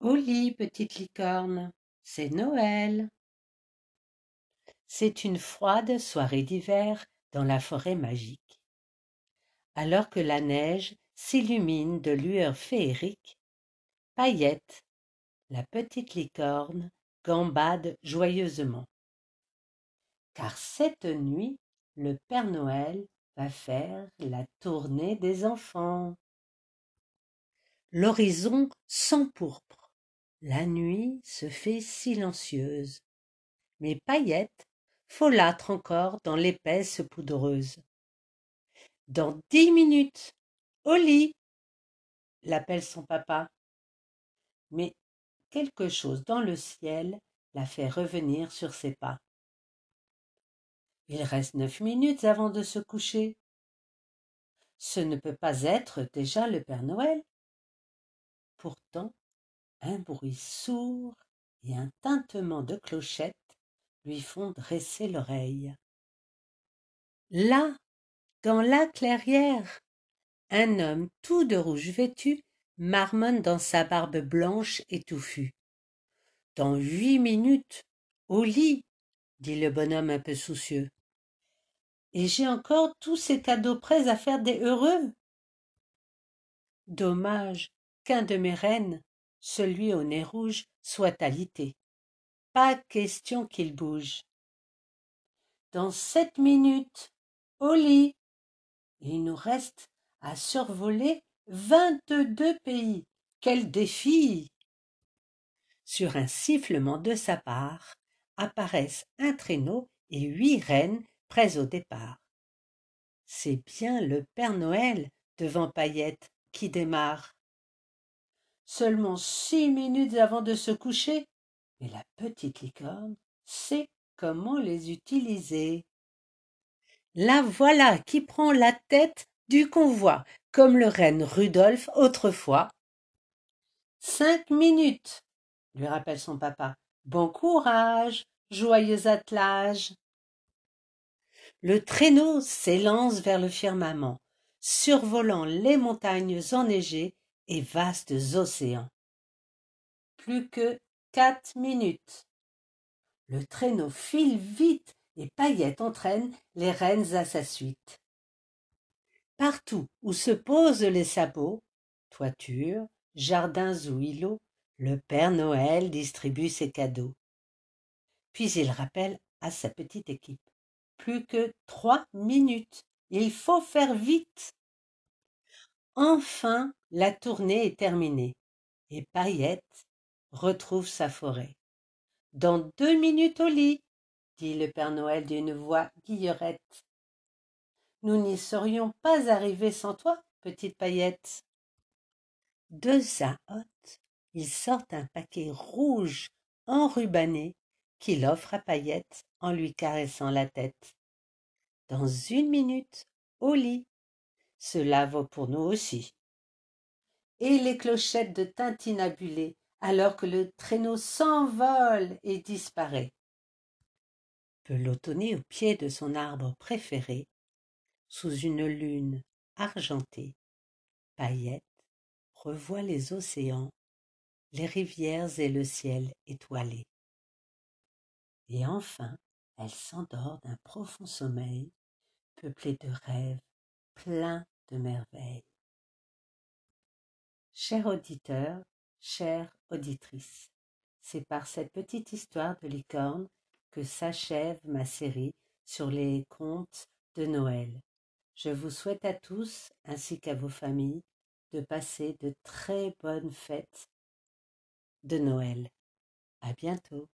Au lit, petite licorne, c'est Noël. C'est une froide soirée d'hiver dans la forêt magique. Alors que la neige s'illumine de lueurs féeriques, Paillette, la petite licorne, gambade joyeusement. Car cette nuit, le Père Noël va faire la tournée des enfants. L'horizon s'empourpre la nuit se fait silencieuse, mais Paillette folâtre encore dans l'épaisse poudreuse. Dans dix minutes, au lit, l'appelle son papa. Mais quelque chose dans le ciel la fait revenir sur ses pas. Il reste neuf minutes avant de se coucher. Ce ne peut pas être déjà le Père Noël. Pourtant, un bruit sourd et un tintement de clochette lui font dresser l'oreille. Là, dans la clairière, un homme tout de rouge vêtu marmonne dans sa barbe blanche et touffue. Dans huit minutes, au lit, dit le bonhomme un peu soucieux. Et j'ai encore tous ces cadeaux prêts à faire des heureux. Dommage qu'un de mes reines celui au nez rouge soit alité. Pas question qu'il bouge. Dans sept minutes, au lit, il nous reste à survoler vingt-deux pays. Quel défi Sur un sifflement de sa part, apparaissent un traîneau et huit reines prêts au départ. C'est bien le Père Noël devant Paillette qui démarre seulement six minutes avant de se coucher, mais la petite licorne sait comment les utiliser. La voilà qui prend la tête du convoi, comme le reine Rudolphe autrefois. Cinq minutes, lui rappelle son papa. Bon courage, joyeux attelage. Le traîneau s'élance vers le firmament, survolant les montagnes enneigées et vastes océans. Plus que quatre minutes. Le traîneau file vite et Paillette entraîne les reines à sa suite. Partout où se posent les sabots, toitures, jardins ou îlots, le Père Noël distribue ses cadeaux. Puis il rappelle à sa petite équipe. Plus que trois minutes. Il faut faire vite. Enfin la tournée est terminée, et Paillette retrouve sa forêt. Dans deux minutes au lit, dit le Père Noël d'une voix guillerette. Nous n'y serions pas arrivés sans toi, petite paillette. De sa hotte, il sort un paquet rouge enrubanné qu'il offre à Paillette en lui caressant la tête. Dans une minute, au lit, cela vaut pour nous aussi. Et les clochettes de tintinabulées, alors que le traîneau s'envole et disparaît. Pelotonné au pied de son arbre préféré, sous une lune argentée, Paillette revoit les océans, les rivières et le ciel étoilé. Et enfin, elle s'endort d'un profond sommeil, peuplé de rêves plein de merveilles. Cher auditeur, chère c'est par cette petite histoire de licorne que s'achève ma série sur les contes de Noël. Je vous souhaite à tous, ainsi qu'à vos familles, de passer de très bonnes fêtes de Noël. À bientôt.